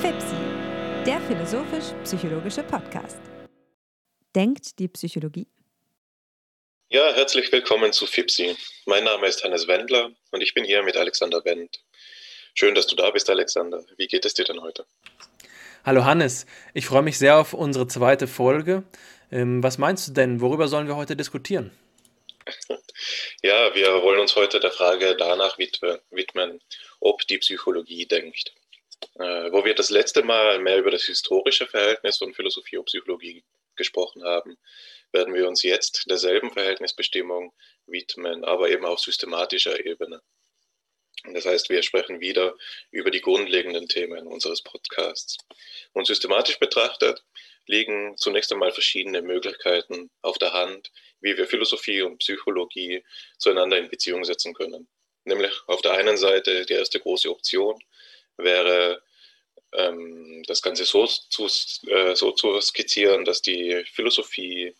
FIPSI, der philosophisch-psychologische Podcast. Denkt die Psychologie? Ja, herzlich willkommen zu FIPSI. Mein Name ist Hannes Wendler und ich bin hier mit Alexander Wendt. Schön, dass du da bist, Alexander. Wie geht es dir denn heute? Hallo Hannes, ich freue mich sehr auf unsere zweite Folge. Ähm, was meinst du denn, worüber sollen wir heute diskutieren? Ja, wir wollen uns heute der Frage danach widmen, ob die Psychologie denkt. Äh, wo wir das letzte Mal mehr über das historische Verhältnis von Philosophie und Psychologie gesprochen haben, werden wir uns jetzt derselben Verhältnisbestimmung widmen, aber eben auf systematischer Ebene. Das heißt, wir sprechen wieder über die grundlegenden Themen unseres Podcasts. Und systematisch betrachtet liegen zunächst einmal verschiedene Möglichkeiten auf der Hand, wie wir Philosophie und Psychologie zueinander in Beziehung setzen können. Nämlich auf der einen Seite die erste große Option wäre, ähm, das Ganze so zu, äh, so zu skizzieren, dass die Philosophie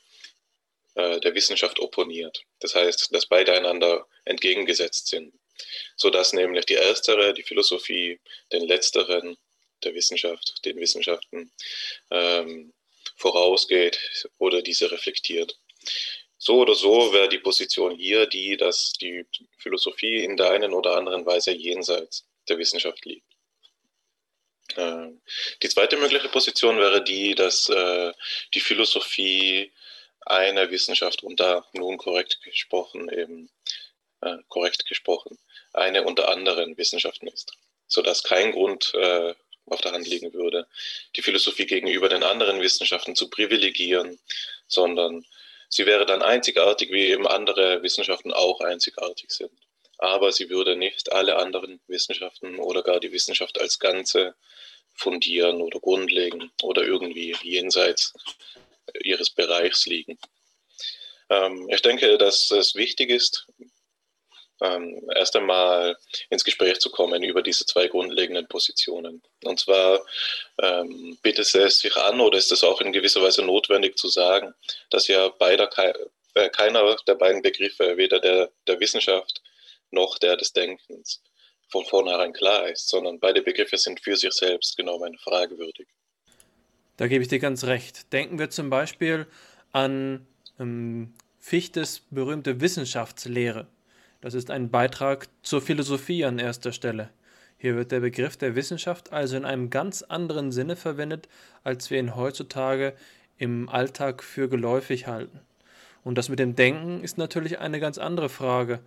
äh, der Wissenschaft opponiert. Das heißt, dass beide einander entgegengesetzt sind, sodass nämlich die erstere, die Philosophie, den letzteren, der Wissenschaft, den Wissenschaften ähm, vorausgeht oder diese reflektiert. So oder so wäre die Position hier die, dass die Philosophie in der einen oder anderen Weise jenseits der Wissenschaft liegt. Ähm, die zweite mögliche Position wäre die, dass äh, die Philosophie eine Wissenschaft unter, nun korrekt gesprochen, eben äh, korrekt gesprochen, eine unter anderen Wissenschaften ist, sodass kein Grund äh, auf der Hand liegen würde, die Philosophie gegenüber den anderen Wissenschaften zu privilegieren, sondern Sie wäre dann einzigartig, wie eben andere Wissenschaften auch einzigartig sind. Aber sie würde nicht alle anderen Wissenschaften oder gar die Wissenschaft als Ganze fundieren oder grundlegen oder irgendwie jenseits ihres Bereichs liegen. Ähm, ich denke, dass es wichtig ist, ähm, erst einmal ins Gespräch zu kommen über diese zwei grundlegenden Positionen. Und zwar ähm, bietet es sich an oder ist es auch in gewisser Weise notwendig zu sagen, dass ja beider, äh, keiner der beiden Begriffe, weder der der Wissenschaft noch der des Denkens, von vornherein klar ist, sondern beide Begriffe sind für sich selbst genommen fragwürdig. Da gebe ich dir ganz recht. Denken wir zum Beispiel an ähm, Fichtes berühmte Wissenschaftslehre. Das ist ein Beitrag zur Philosophie an erster Stelle. Hier wird der Begriff der Wissenschaft also in einem ganz anderen Sinne verwendet, als wir ihn heutzutage im Alltag für geläufig halten. Und das mit dem Denken ist natürlich eine ganz andere Frage.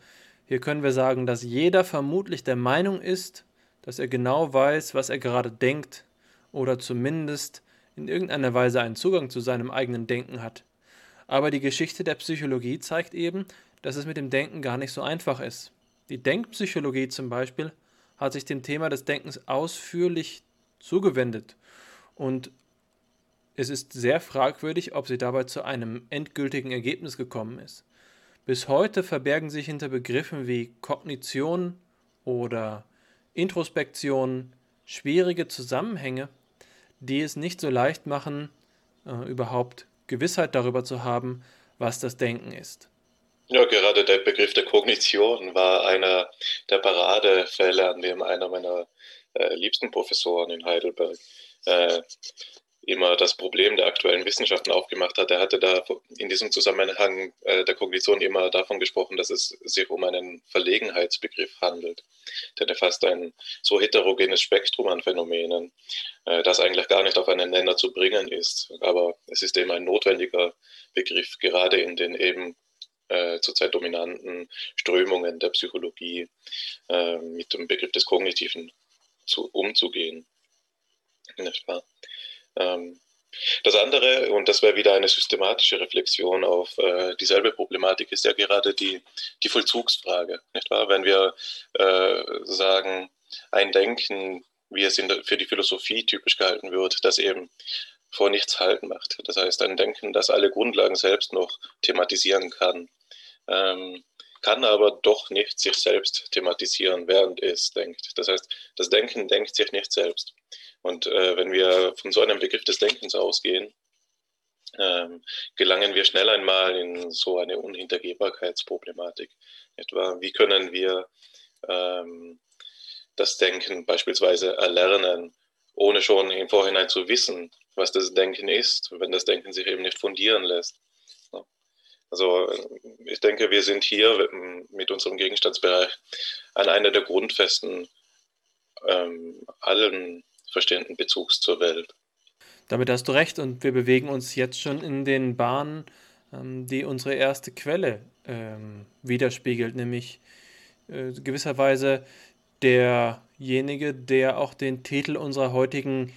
Hier können wir sagen, dass jeder vermutlich der Meinung ist, dass er genau weiß, was er gerade denkt oder zumindest in irgendeiner Weise einen Zugang zu seinem eigenen Denken hat. Aber die Geschichte der Psychologie zeigt eben, dass es mit dem Denken gar nicht so einfach ist. Die Denkpsychologie zum Beispiel hat sich dem Thema des Denkens ausführlich zugewendet und es ist sehr fragwürdig, ob sie dabei zu einem endgültigen Ergebnis gekommen ist. Bis heute verbergen sich hinter Begriffen wie Kognition oder Introspektion schwierige Zusammenhänge, die es nicht so leicht machen, äh, überhaupt Gewissheit darüber zu haben, was das Denken ist. Ja, gerade der Begriff der Kognition war einer der Paradefälle, an dem einer meiner äh, liebsten Professoren in Heidelberg äh, immer das Problem der aktuellen Wissenschaften aufgemacht hat. Er hatte da in diesem Zusammenhang äh, der Kognition immer davon gesprochen, dass es sich um einen Verlegenheitsbegriff handelt. Denn er fasst ein so heterogenes Spektrum an Phänomenen, äh, das eigentlich gar nicht auf einen Nenner zu bringen ist. Aber es ist eben ein notwendiger Begriff, gerade in den eben äh, zurzeit dominanten Strömungen der Psychologie äh, mit dem Begriff des Kognitiven zu, umzugehen. Ähm, das andere, und das wäre wieder eine systematische Reflexion auf äh, dieselbe Problematik, ist ja gerade die, die Vollzugsfrage. Nicht wahr? Wenn wir äh, sagen, ein Denken, wie es der, für die Philosophie typisch gehalten wird, das eben vor nichts halten macht. Das heißt, ein Denken, das alle Grundlagen selbst noch thematisieren kann, ähm, kann aber doch nicht sich selbst thematisieren, während es denkt. Das heißt, das Denken denkt sich nicht selbst. Und äh, wenn wir von so einem Begriff des Denkens ausgehen, ähm, gelangen wir schnell einmal in so eine Unhintergehbarkeitsproblematik. Etwa, wie können wir ähm, das Denken beispielsweise erlernen, ohne schon im Vorhinein zu wissen, was das Denken ist, wenn das Denken sich eben nicht fundieren lässt. Also ich denke, wir sind hier mit unserem Gegenstandsbereich an einer der Grundfesten ähm, allen verstehenden Bezugs zur Welt. Damit hast du recht und wir bewegen uns jetzt schon in den Bahnen, ähm, die unsere erste Quelle ähm, widerspiegelt, nämlich äh, gewisserweise derjenige, der auch den Titel unserer heutigen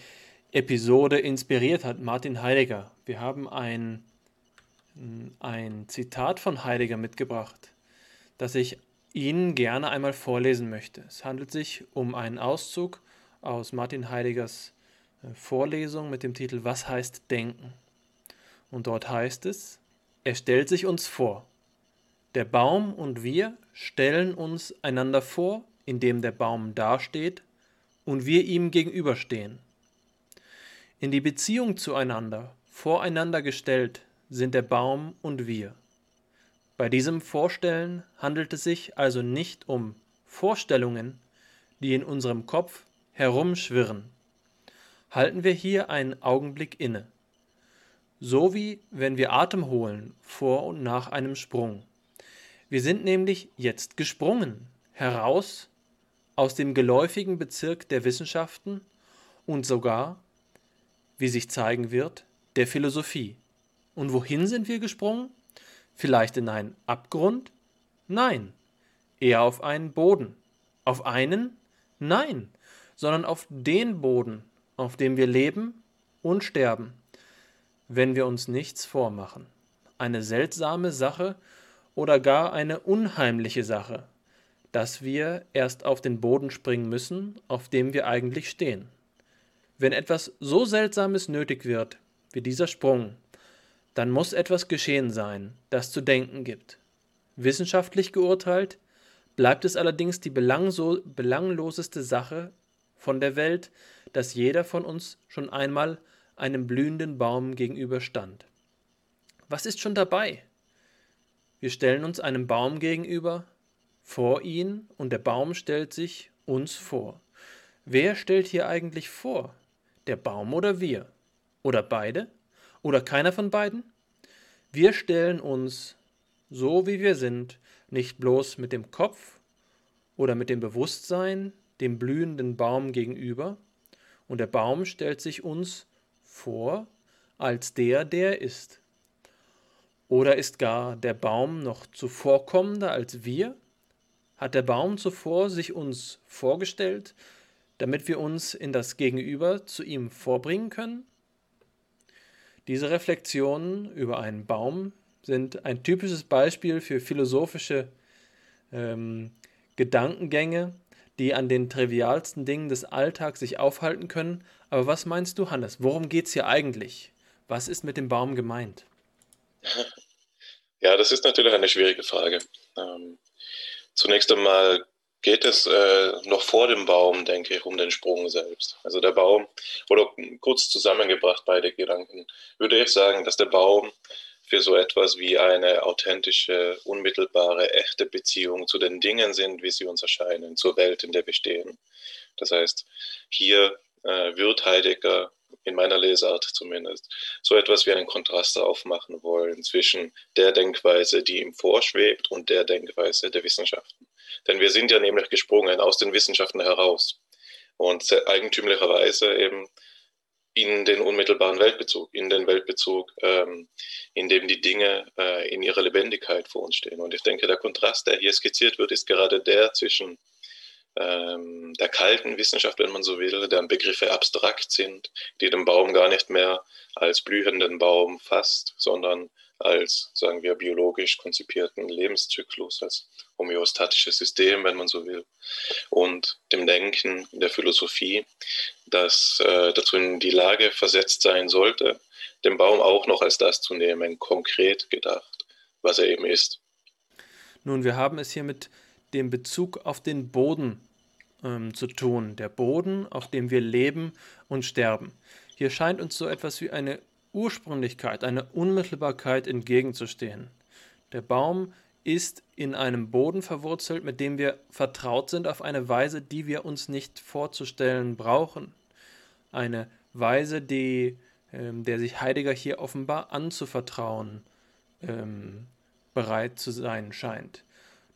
Episode inspiriert hat, Martin Heidegger. Wir haben ein, ein Zitat von Heidegger mitgebracht, das ich Ihnen gerne einmal vorlesen möchte. Es handelt sich um einen Auszug aus Martin Heideggers äh, Vorlesung mit dem Titel Was heißt Denken? Und dort heißt es, er stellt sich uns vor. Der Baum und wir stellen uns einander vor, indem der Baum dasteht und wir ihm gegenüberstehen. In die Beziehung zueinander, voreinander gestellt, sind der Baum und wir. Bei diesem Vorstellen handelt es sich also nicht um Vorstellungen, die in unserem Kopf herumschwirren. Halten wir hier einen Augenblick inne. So wie wenn wir Atem holen vor und nach einem Sprung. Wir sind nämlich jetzt gesprungen, heraus aus dem geläufigen Bezirk der Wissenschaften und sogar wie sich zeigen wird, der Philosophie. Und wohin sind wir gesprungen? Vielleicht in einen Abgrund? Nein, eher auf einen Boden. Auf einen? Nein, sondern auf den Boden, auf dem wir leben und sterben, wenn wir uns nichts vormachen. Eine seltsame Sache oder gar eine unheimliche Sache, dass wir erst auf den Boden springen müssen, auf dem wir eigentlich stehen. Wenn etwas so Seltsames nötig wird wie dieser Sprung, dann muss etwas geschehen sein, das zu denken gibt. Wissenschaftlich geurteilt bleibt es allerdings die belangloseste Sache von der Welt, dass jeder von uns schon einmal einem blühenden Baum gegenüberstand. Was ist schon dabei? Wir stellen uns einem Baum gegenüber, vor ihn, und der Baum stellt sich uns vor. Wer stellt hier eigentlich vor? Der Baum oder wir? Oder beide? Oder keiner von beiden? Wir stellen uns, so wie wir sind, nicht bloß mit dem Kopf oder mit dem Bewusstsein dem blühenden Baum gegenüber, und der Baum stellt sich uns vor als der, der ist. Oder ist gar der Baum noch zuvorkommender als wir? Hat der Baum zuvor sich uns vorgestellt, damit wir uns in das Gegenüber zu ihm vorbringen können? Diese Reflexionen über einen Baum sind ein typisches Beispiel für philosophische ähm, Gedankengänge, die an den trivialsten Dingen des Alltags sich aufhalten können. Aber was meinst du, Hannes? Worum geht es hier eigentlich? Was ist mit dem Baum gemeint? Ja, das ist natürlich eine schwierige Frage. Ähm, zunächst einmal geht es äh, noch vor dem Baum, denke ich, um den Sprung selbst. Also der Baum, oder kurz zusammengebracht beide Gedanken, würde ich sagen, dass der Baum für so etwas wie eine authentische, unmittelbare, echte Beziehung zu den Dingen sind, wie sie uns erscheinen, zur Welt, in der wir stehen. Das heißt, hier äh, wird Heidegger in meiner Lesart zumindest, so etwas wie einen Kontrast aufmachen wollen zwischen der Denkweise, die ihm vorschwebt, und der Denkweise der Wissenschaften. Denn wir sind ja nämlich gesprungen aus den Wissenschaften heraus und eigentümlicherweise eben in den unmittelbaren Weltbezug, in den Weltbezug, ähm, in dem die Dinge äh, in ihrer Lebendigkeit vor uns stehen. Und ich denke, der Kontrast, der hier skizziert wird, ist gerade der zwischen ähm, der kalten Wissenschaft, wenn man so will, deren Begriffe abstrakt sind, die den Baum gar nicht mehr als blühenden Baum fasst, sondern als, sagen wir, biologisch konzipierten Lebenszyklus, als homöostatisches System, wenn man so will, und dem Denken der Philosophie, das äh, dazu in die Lage versetzt sein sollte, den Baum auch noch als das zu nehmen, konkret gedacht, was er eben ist. Nun, wir haben es hier mit dem Bezug auf den Boden ähm, zu tun, der Boden, auf dem wir leben und sterben. Hier scheint uns so etwas wie eine Ursprünglichkeit, eine Unmittelbarkeit entgegenzustehen. Der Baum ist in einem Boden verwurzelt, mit dem wir vertraut sind auf eine Weise, die wir uns nicht vorzustellen brauchen. Eine Weise, die, ähm, der sich Heidegger hier offenbar anzuvertrauen ähm, bereit zu sein scheint.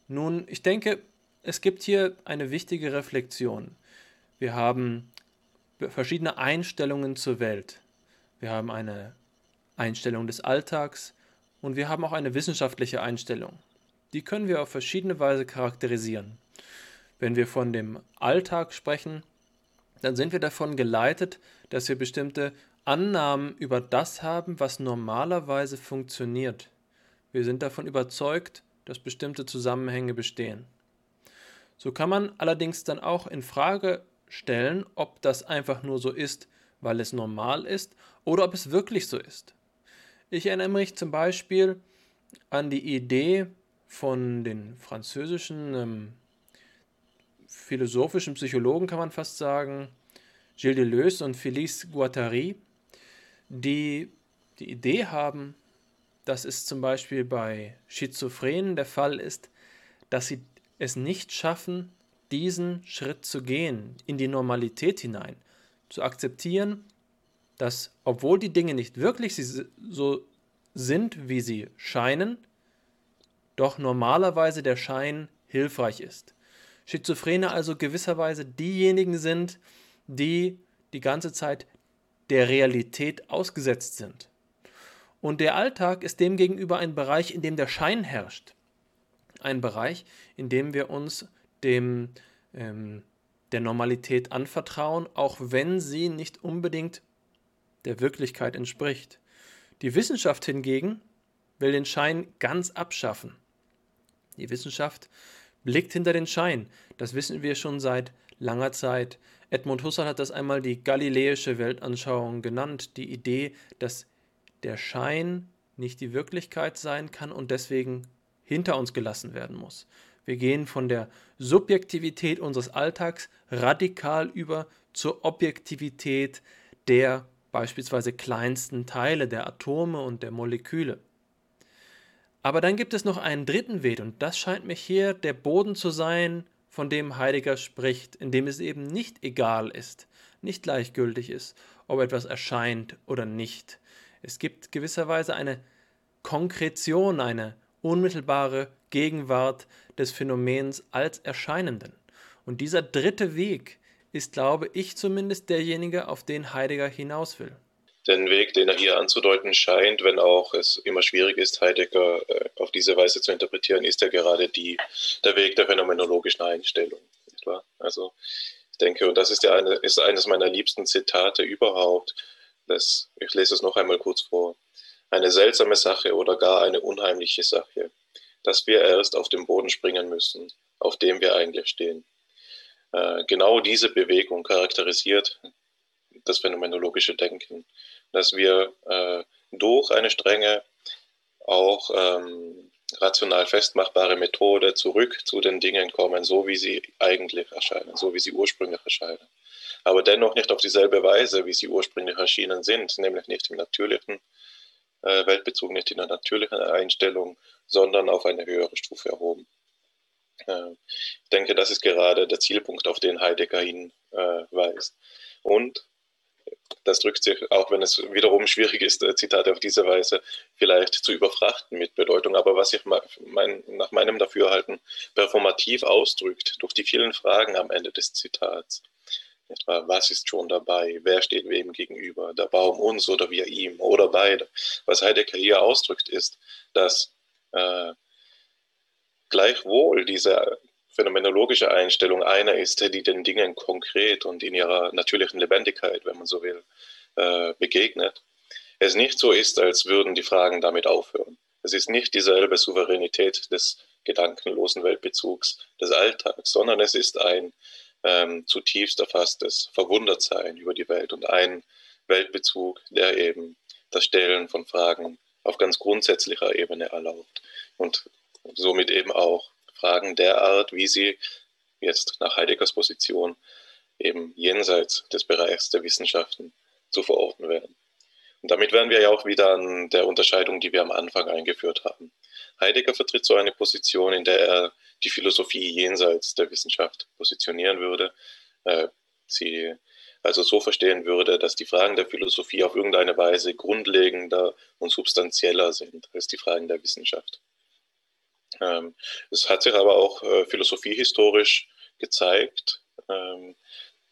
Nun, ich denke, es gibt hier eine wichtige Reflexion. Wir haben verschiedene Einstellungen zur Welt. Wir haben eine Einstellung des Alltags und wir haben auch eine wissenschaftliche Einstellung. Die können wir auf verschiedene Weise charakterisieren. Wenn wir von dem Alltag sprechen, dann sind wir davon geleitet, dass wir bestimmte Annahmen über das haben, was normalerweise funktioniert. Wir sind davon überzeugt, dass bestimmte Zusammenhänge bestehen. So kann man allerdings dann auch in Frage stellen, ob das einfach nur so ist, weil es normal ist oder ob es wirklich so ist. Ich erinnere mich zum Beispiel an die Idee von den französischen ähm, philosophischen Psychologen, kann man fast sagen, Gilles Deleuze und Félix Guattari, die die Idee haben, dass es zum Beispiel bei Schizophrenen der Fall ist, dass sie es nicht schaffen, diesen Schritt zu gehen, in die Normalität hinein, zu akzeptieren, dass obwohl die Dinge nicht wirklich so sind, wie sie scheinen, doch normalerweise der Schein hilfreich ist. Schizophrene also gewisserweise diejenigen sind, die die ganze Zeit der Realität ausgesetzt sind. Und der Alltag ist demgegenüber ein Bereich, in dem der Schein herrscht. Ein Bereich, in dem wir uns dem, ähm, der Normalität anvertrauen, auch wenn sie nicht unbedingt der Wirklichkeit entspricht. Die Wissenschaft hingegen will den Schein ganz abschaffen. Die Wissenschaft blickt hinter den Schein. Das wissen wir schon seit langer Zeit. Edmund Husserl hat das einmal die galiläische Weltanschauung genannt, die Idee, dass der Schein nicht die Wirklichkeit sein kann und deswegen hinter uns gelassen werden muss. Wir gehen von der Subjektivität unseres Alltags radikal über zur Objektivität der beispielsweise kleinsten Teile, der Atome und der Moleküle. Aber dann gibt es noch einen dritten Weg und das scheint mir hier der Boden zu sein, von dem Heidegger spricht, in dem es eben nicht egal ist, nicht gleichgültig ist, ob etwas erscheint oder nicht, es gibt gewisserweise eine Konkretion, eine unmittelbare Gegenwart des Phänomens als Erscheinenden. Und dieser dritte Weg ist, glaube ich zumindest, derjenige, auf den Heidegger hinaus will. Den Weg, den er hier anzudeuten scheint, wenn auch es immer schwierig ist, Heidegger äh, auf diese Weise zu interpretieren, ist ja gerade die, der Weg der phänomenologischen Einstellung. Also ich denke, und das ist ja eine, ist eines meiner liebsten Zitate überhaupt, das, ich lese es noch einmal kurz vor. Eine seltsame Sache oder gar eine unheimliche Sache, dass wir erst auf den Boden springen müssen, auf dem wir eigentlich stehen. Äh, genau diese Bewegung charakterisiert das phänomenologische Denken, dass wir äh, durch eine strenge, auch ähm, rational festmachbare Methode zurück zu den Dingen kommen, so wie sie eigentlich erscheinen, so wie sie ursprünglich erscheinen aber dennoch nicht auf dieselbe Weise, wie sie ursprünglich erschienen sind, nämlich nicht im natürlichen äh, Weltbezug, nicht in der natürlichen Einstellung, sondern auf eine höhere Stufe erhoben. Äh, ich denke, das ist gerade der Zielpunkt, auf den Heidegger hinweist. Äh, Und das drückt sich, auch wenn es wiederum schwierig ist, äh, Zitate auf diese Weise vielleicht zu überfrachten mit Bedeutung, aber was sich nach meinem Dafürhalten performativ ausdrückt durch die vielen Fragen am Ende des Zitats. Was ist schon dabei? Wer steht wem gegenüber? Der Baum uns oder wir ihm oder beide? Was Heidegger hier ausdrückt, ist, dass äh, gleichwohl diese phänomenologische Einstellung einer ist, die den Dingen konkret und in ihrer natürlichen Lebendigkeit, wenn man so will, äh, begegnet. Es nicht so ist, als würden die Fragen damit aufhören. Es ist nicht dieselbe Souveränität des gedankenlosen Weltbezugs des Alltags, sondern es ist ein ähm, zutiefst erfasstes Verwundertsein über die Welt und ein Weltbezug, der eben das Stellen von Fragen auf ganz grundsätzlicher Ebene erlaubt und somit eben auch Fragen der Art, wie sie jetzt nach Heideggers Position eben jenseits des Bereichs der Wissenschaften zu verorten werden. Und damit wären wir ja auch wieder an der Unterscheidung, die wir am Anfang eingeführt haben. Heidegger vertritt so eine Position, in der er die Philosophie jenseits der Wissenschaft positionieren würde. Äh, sie also so verstehen würde, dass die Fragen der Philosophie auf irgendeine Weise grundlegender und substanzieller sind als die Fragen der Wissenschaft. Ähm, es hat sich aber auch äh, philosophiehistorisch gezeigt, ähm,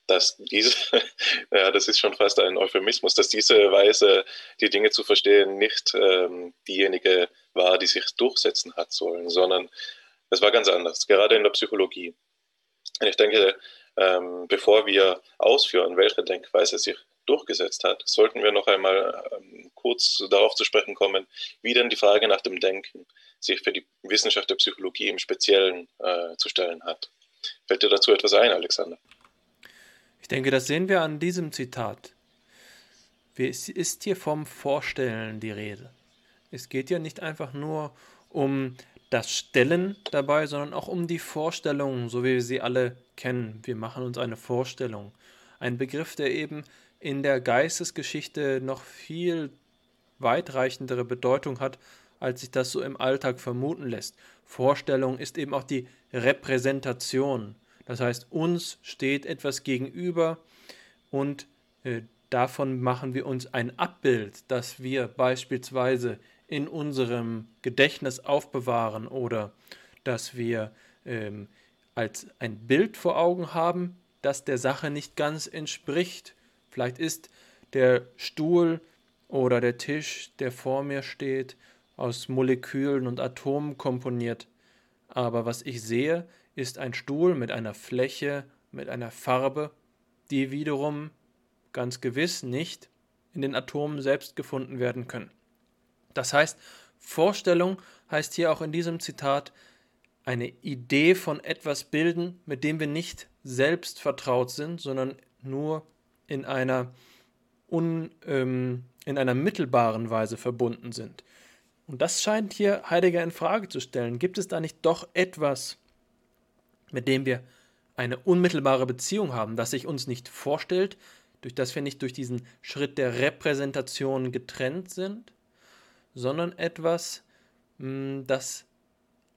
dass diese, ja, das ist schon fast ein Euphemismus, dass diese Weise, die Dinge zu verstehen, nicht ähm, diejenige war, die sich durchsetzen hat sollen, sondern es war ganz anders, gerade in der Psychologie. Und ich denke, ähm, bevor wir ausführen, welche Denkweise sich durchgesetzt hat, sollten wir noch einmal ähm, kurz darauf zu sprechen kommen, wie denn die Frage nach dem Denken sich für die Wissenschaft der Psychologie im Speziellen äh, zu stellen hat. Fällt dir dazu etwas ein, Alexander? Ich denke, das sehen wir an diesem Zitat. Es ist hier vom Vorstellen die Rede. Es geht ja nicht einfach nur um das Stellen dabei, sondern auch um die Vorstellung, so wie wir sie alle kennen. Wir machen uns eine Vorstellung. Ein Begriff, der eben in der Geistesgeschichte noch viel weitreichendere Bedeutung hat, als sich das so im Alltag vermuten lässt. Vorstellung ist eben auch die Repräsentation. Das heißt, uns steht etwas gegenüber und äh, davon machen wir uns ein Abbild, das wir beispielsweise in unserem Gedächtnis aufbewahren oder dass wir ähm, als ein Bild vor Augen haben, das der Sache nicht ganz entspricht. Vielleicht ist der Stuhl oder der Tisch, der vor mir steht, aus Molekülen und Atomen komponiert. Aber was ich sehe, ist ein Stuhl mit einer Fläche, mit einer Farbe, die wiederum ganz gewiss nicht in den Atomen selbst gefunden werden können. Das heißt, Vorstellung heißt hier auch in diesem Zitat eine Idee von etwas bilden, mit dem wir nicht selbst vertraut sind, sondern nur in einer, un, ähm, in einer mittelbaren Weise verbunden sind. Und das scheint hier Heidegger in Frage zu stellen. Gibt es da nicht doch etwas, mit dem wir eine unmittelbare Beziehung haben, das sich uns nicht vorstellt, durch das wir nicht durch diesen Schritt der Repräsentation getrennt sind? sondern etwas, hm, das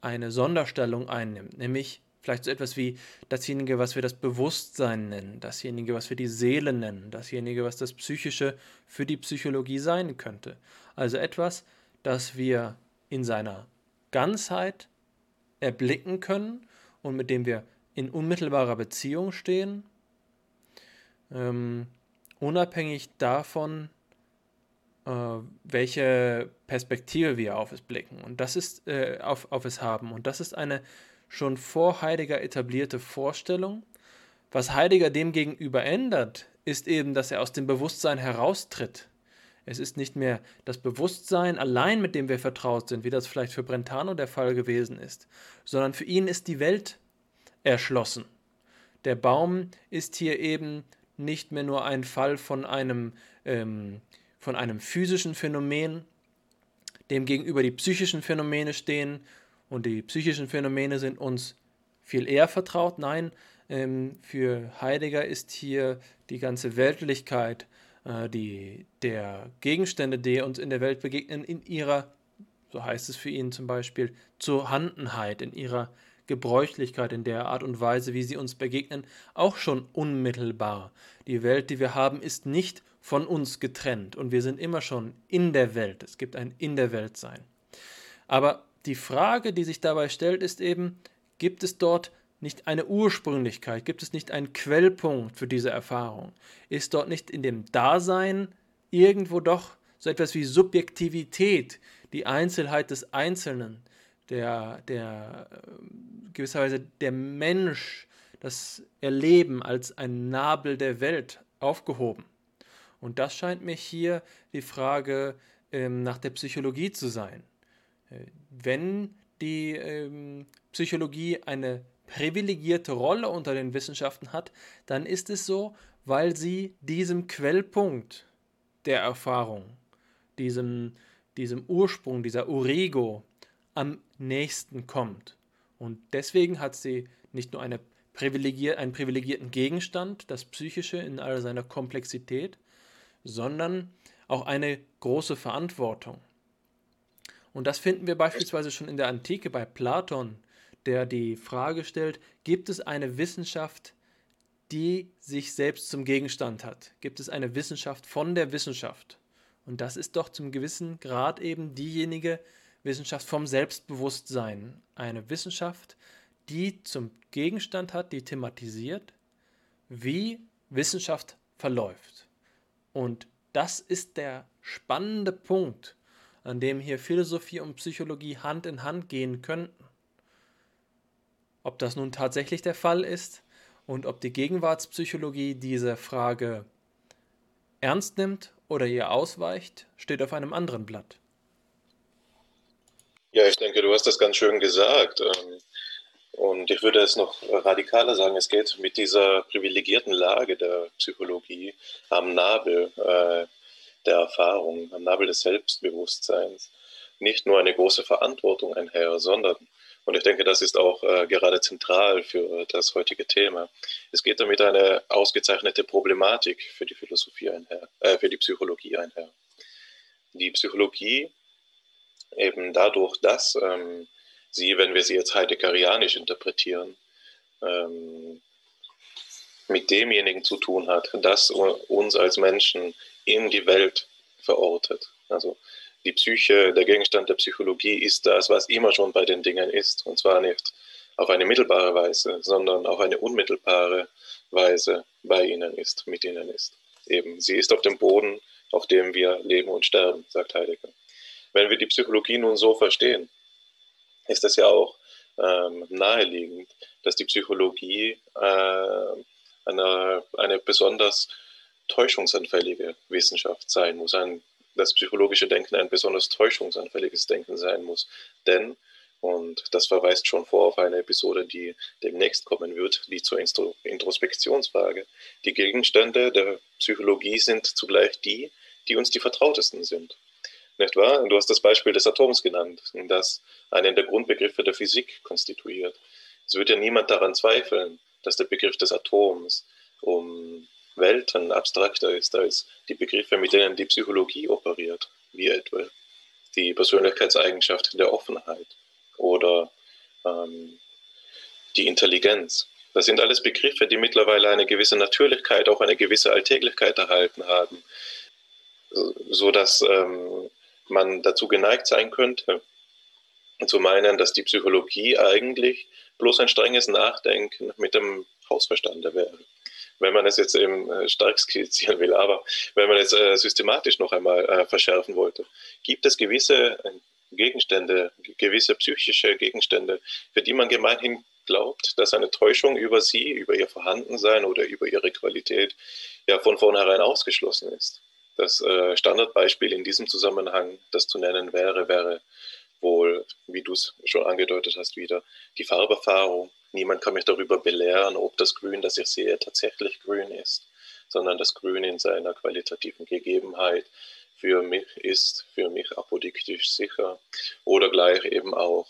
eine Sonderstellung einnimmt, nämlich vielleicht so etwas wie dasjenige, was wir das Bewusstsein nennen, dasjenige, was wir die Seele nennen, dasjenige, was das Psychische für die Psychologie sein könnte. Also etwas, das wir in seiner Ganzheit erblicken können und mit dem wir in unmittelbarer Beziehung stehen, ähm, unabhängig davon, äh, welche Perspektive wir auf es blicken und das ist äh, auf, auf es haben. Und das ist eine schon vor Heidegger etablierte Vorstellung. Was Heidegger demgegenüber ändert, ist eben, dass er aus dem Bewusstsein heraustritt. Es ist nicht mehr das Bewusstsein allein, mit dem wir vertraut sind, wie das vielleicht für Brentano der Fall gewesen ist, sondern für ihn ist die Welt erschlossen. Der Baum ist hier eben nicht mehr nur ein Fall von einem ähm, von einem physischen Phänomen, dem gegenüber die psychischen Phänomene stehen und die psychischen Phänomene sind uns viel eher vertraut. Nein, ähm, für Heidegger ist hier die ganze Weltlichkeit, äh, die, der Gegenstände, die uns in der Welt begegnen, in ihrer, so heißt es für ihn zum Beispiel, Zuhandenheit, in ihrer Gebräuchlichkeit, in der Art und Weise, wie sie uns begegnen, auch schon unmittelbar. Die Welt, die wir haben, ist nicht von uns getrennt und wir sind immer schon in der Welt. Es gibt ein in der Welt sein. Aber die Frage, die sich dabei stellt, ist eben, gibt es dort nicht eine Ursprünglichkeit? Gibt es nicht einen Quellpunkt für diese Erfahrung? Ist dort nicht in dem Dasein irgendwo doch so etwas wie Subjektivität, die Einzelheit des Einzelnen, der, der gewisserweise der Mensch, das Erleben als ein Nabel der Welt aufgehoben? Und das scheint mir hier die Frage ähm, nach der Psychologie zu sein. Wenn die ähm, Psychologie eine privilegierte Rolle unter den Wissenschaften hat, dann ist es so, weil sie diesem Quellpunkt der Erfahrung, diesem, diesem Ursprung, dieser Urego am nächsten kommt. Und deswegen hat sie nicht nur eine privilegier einen privilegierten Gegenstand, das Psychische in all seiner Komplexität, sondern auch eine große Verantwortung. Und das finden wir beispielsweise schon in der Antike bei Platon, der die Frage stellt, gibt es eine Wissenschaft, die sich selbst zum Gegenstand hat? Gibt es eine Wissenschaft von der Wissenschaft? Und das ist doch zum gewissen Grad eben diejenige Wissenschaft vom Selbstbewusstsein. Eine Wissenschaft, die zum Gegenstand hat, die thematisiert, wie Wissenschaft verläuft. Und das ist der spannende Punkt, an dem hier Philosophie und Psychologie Hand in Hand gehen könnten. Ob das nun tatsächlich der Fall ist und ob die Gegenwartspsychologie diese Frage ernst nimmt oder ihr ausweicht, steht auf einem anderen Blatt. Ja, ich denke, du hast das ganz schön gesagt. Ähm, und ich würde es noch radikaler sagen, es geht mit dieser privilegierten Lage der Psychologie am Nabel äh, der Erfahrung, am Nabel des Selbstbewusstseins nicht nur eine große Verantwortung einher, sondern, und ich denke, das ist auch äh, gerade zentral für das heutige Thema, es geht damit eine ausgezeichnete Problematik für die Philosophie einher, äh, für die Psychologie einher. Die Psychologie eben dadurch, dass ähm, sie, wenn wir sie jetzt heideggerianisch interpretieren, ähm, mit demjenigen zu tun hat, das uns als Menschen in die Welt verortet. Also die Psyche, der Gegenstand der Psychologie ist das, was immer schon bei den Dingen ist. Und zwar nicht auf eine mittelbare Weise, sondern auf eine unmittelbare Weise bei ihnen ist, mit ihnen ist. Eben, sie ist auf dem Boden, auf dem wir leben und sterben, sagt Heidegger. Wenn wir die Psychologie nun so verstehen, ist es ja auch ähm, naheliegend, dass die Psychologie äh, eine, eine besonders täuschungsanfällige Wissenschaft sein muss, ein, das psychologische Denken ein besonders täuschungsanfälliges Denken sein muss. Denn, und das verweist schon vor auf eine Episode, die demnächst kommen wird, die zur Introspektionsfrage, die Gegenstände der Psychologie sind zugleich die, die uns die vertrautesten sind. Nicht wahr? Du hast das Beispiel des Atoms genannt, das einen der Grundbegriffe der Physik konstituiert. Es wird ja niemand daran zweifeln, dass der Begriff des Atoms um Welten abstrakter ist als die Begriffe, mit denen die Psychologie operiert, wie etwa die Persönlichkeitseigenschaft der Offenheit oder ähm, die Intelligenz. Das sind alles Begriffe, die mittlerweile eine gewisse Natürlichkeit, auch eine gewisse Alltäglichkeit erhalten haben, so dass ähm, man dazu geneigt sein könnte, zu meinen, dass die Psychologie eigentlich bloß ein strenges Nachdenken mit dem Hausverstand wäre. Wenn man es jetzt eben äh, stark skizzieren will, aber wenn man es äh, systematisch noch einmal äh, verschärfen wollte, gibt es gewisse Gegenstände, gewisse psychische Gegenstände, für die man gemeinhin glaubt, dass eine Täuschung über sie, über ihr Vorhandensein oder über ihre Qualität ja von vornherein ausgeschlossen ist. Das Standardbeispiel in diesem Zusammenhang, das zu nennen wäre, wäre wohl, wie du es schon angedeutet hast, wieder die Farberfahrung. Niemand kann mich darüber belehren, ob das Grün, das ich sehe, tatsächlich grün ist, sondern das Grün in seiner qualitativen Gegebenheit für mich ist, für mich apodiktisch sicher. Oder gleich eben auch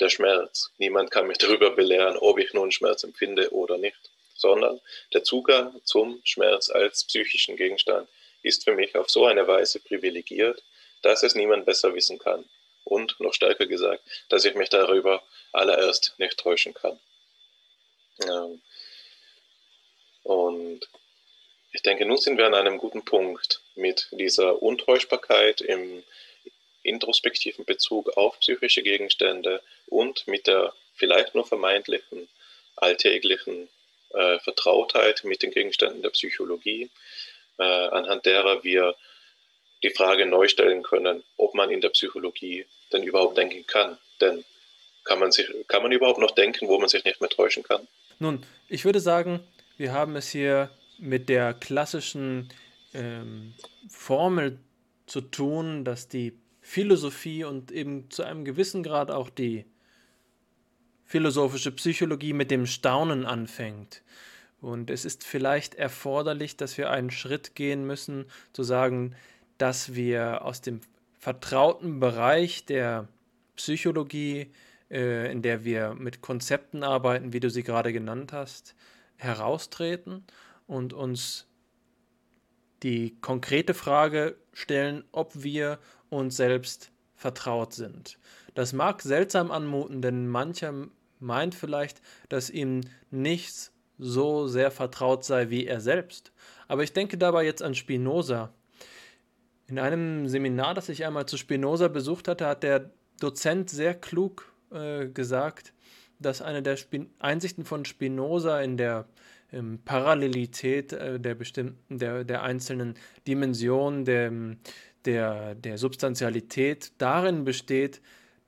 der Schmerz. Niemand kann mich darüber belehren, ob ich nun Schmerz empfinde oder nicht, sondern der Zugang zum Schmerz als psychischen Gegenstand ist für mich auf so eine Weise privilegiert, dass es niemand besser wissen kann. Und noch stärker gesagt, dass ich mich darüber allererst nicht täuschen kann. Ähm, und ich denke, nun sind wir an einem guten Punkt mit dieser Untäuschbarkeit im introspektiven Bezug auf psychische Gegenstände und mit der vielleicht nur vermeintlichen alltäglichen äh, Vertrautheit mit den Gegenständen der Psychologie, äh, anhand derer wir die Frage neu stellen können, ob man in der Psychologie denn überhaupt denken kann. Denn kann man, sich, kann man überhaupt noch denken, wo man sich nicht mehr täuschen kann? Nun, ich würde sagen, wir haben es hier mit der klassischen ähm, Formel zu tun, dass die Philosophie und eben zu einem gewissen Grad auch die philosophische Psychologie mit dem Staunen anfängt. Und es ist vielleicht erforderlich, dass wir einen Schritt gehen müssen, zu sagen, dass wir aus dem vertrauten Bereich der Psychologie, äh, in der wir mit Konzepten arbeiten, wie du sie gerade genannt hast, heraustreten und uns die konkrete Frage stellen, ob wir uns selbst vertraut sind. Das mag seltsam anmuten, denn mancher meint vielleicht, dass ihm nichts so sehr vertraut sei wie er selbst. Aber ich denke dabei jetzt an Spinoza. In einem Seminar, das ich einmal zu Spinoza besucht hatte, hat der Dozent sehr klug äh, gesagt, dass eine der Spin Einsichten von Spinoza in der ähm, Parallelität äh, der bestimmten, der, der einzelnen Dimensionen der, der, der Substantialität darin besteht,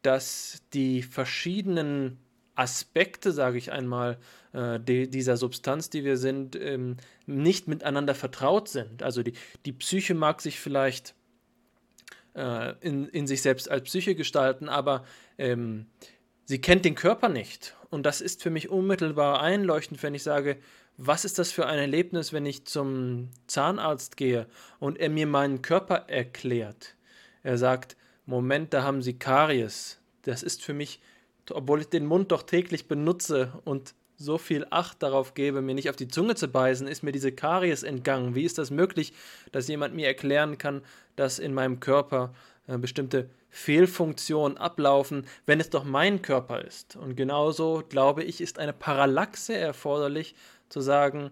dass die verschiedenen Aspekte, sage ich einmal, äh, die, dieser Substanz, die wir sind, ähm, nicht miteinander vertraut sind. Also die, die Psyche mag sich vielleicht äh, in, in sich selbst als Psyche gestalten, aber ähm, sie kennt den Körper nicht. Und das ist für mich unmittelbar einleuchtend, wenn ich sage, was ist das für ein Erlebnis, wenn ich zum Zahnarzt gehe und er mir meinen Körper erklärt? Er sagt, Moment, da haben Sie Karies. Das ist für mich obwohl ich den Mund doch täglich benutze und so viel Acht darauf gebe, mir nicht auf die Zunge zu beißen, ist mir diese Karies entgangen. Wie ist das möglich, dass jemand mir erklären kann, dass in meinem Körper äh, bestimmte Fehlfunktionen ablaufen, wenn es doch mein Körper ist? Und genauso, glaube ich, ist eine Parallaxe erforderlich, zu sagen,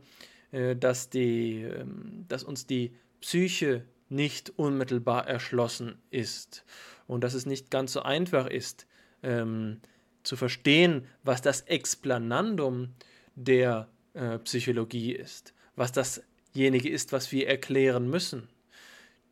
äh, dass, die, äh, dass uns die Psyche nicht unmittelbar erschlossen ist und dass es nicht ganz so einfach ist, ähm, zu verstehen, was das Explanandum der äh, Psychologie ist, was dasjenige ist, was wir erklären müssen.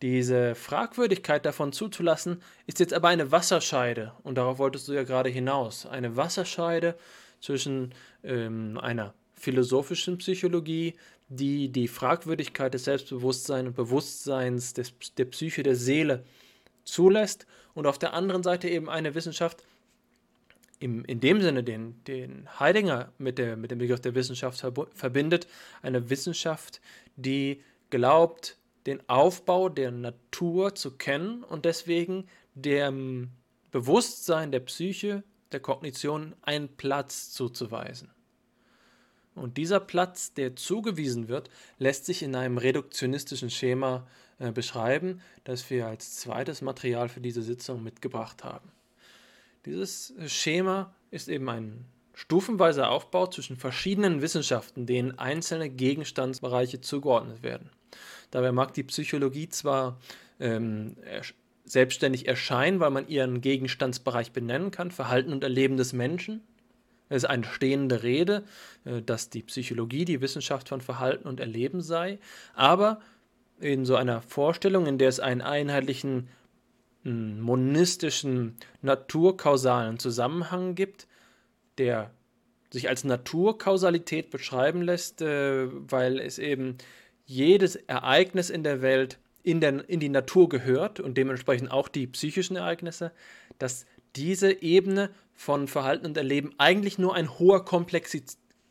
Diese Fragwürdigkeit davon zuzulassen, ist jetzt aber eine Wasserscheide, und darauf wolltest du ja gerade hinaus, eine Wasserscheide zwischen ähm, einer philosophischen Psychologie, die die Fragwürdigkeit des Selbstbewusstseins und Bewusstseins des, der Psyche, der Seele zulässt, und auf der anderen Seite eben eine Wissenschaft, im, in dem Sinne, den, den Heidegger mit, der, mit dem Begriff der Wissenschaft verbindet, eine Wissenschaft, die glaubt, den Aufbau der Natur zu kennen und deswegen dem Bewusstsein der Psyche, der Kognition einen Platz zuzuweisen. Und dieser Platz, der zugewiesen wird, lässt sich in einem reduktionistischen Schema äh, beschreiben, das wir als zweites Material für diese Sitzung mitgebracht haben. Dieses Schema ist eben ein stufenweiser Aufbau zwischen verschiedenen Wissenschaften, denen einzelne Gegenstandsbereiche zugeordnet werden. Dabei mag die Psychologie zwar ähm, selbstständig erscheinen, weil man ihren Gegenstandsbereich benennen kann, Verhalten und Erleben des Menschen. Es ist eine stehende Rede, äh, dass die Psychologie die Wissenschaft von Verhalten und Erleben sei, aber in so einer Vorstellung, in der es einen einheitlichen monistischen, naturkausalen Zusammenhang gibt, der sich als Naturkausalität beschreiben lässt, äh, weil es eben jedes Ereignis in der Welt in, der, in die Natur gehört und dementsprechend auch die psychischen Ereignisse, dass diese Ebene von Verhalten und Erleben eigentlich nur ein hoher Komplexi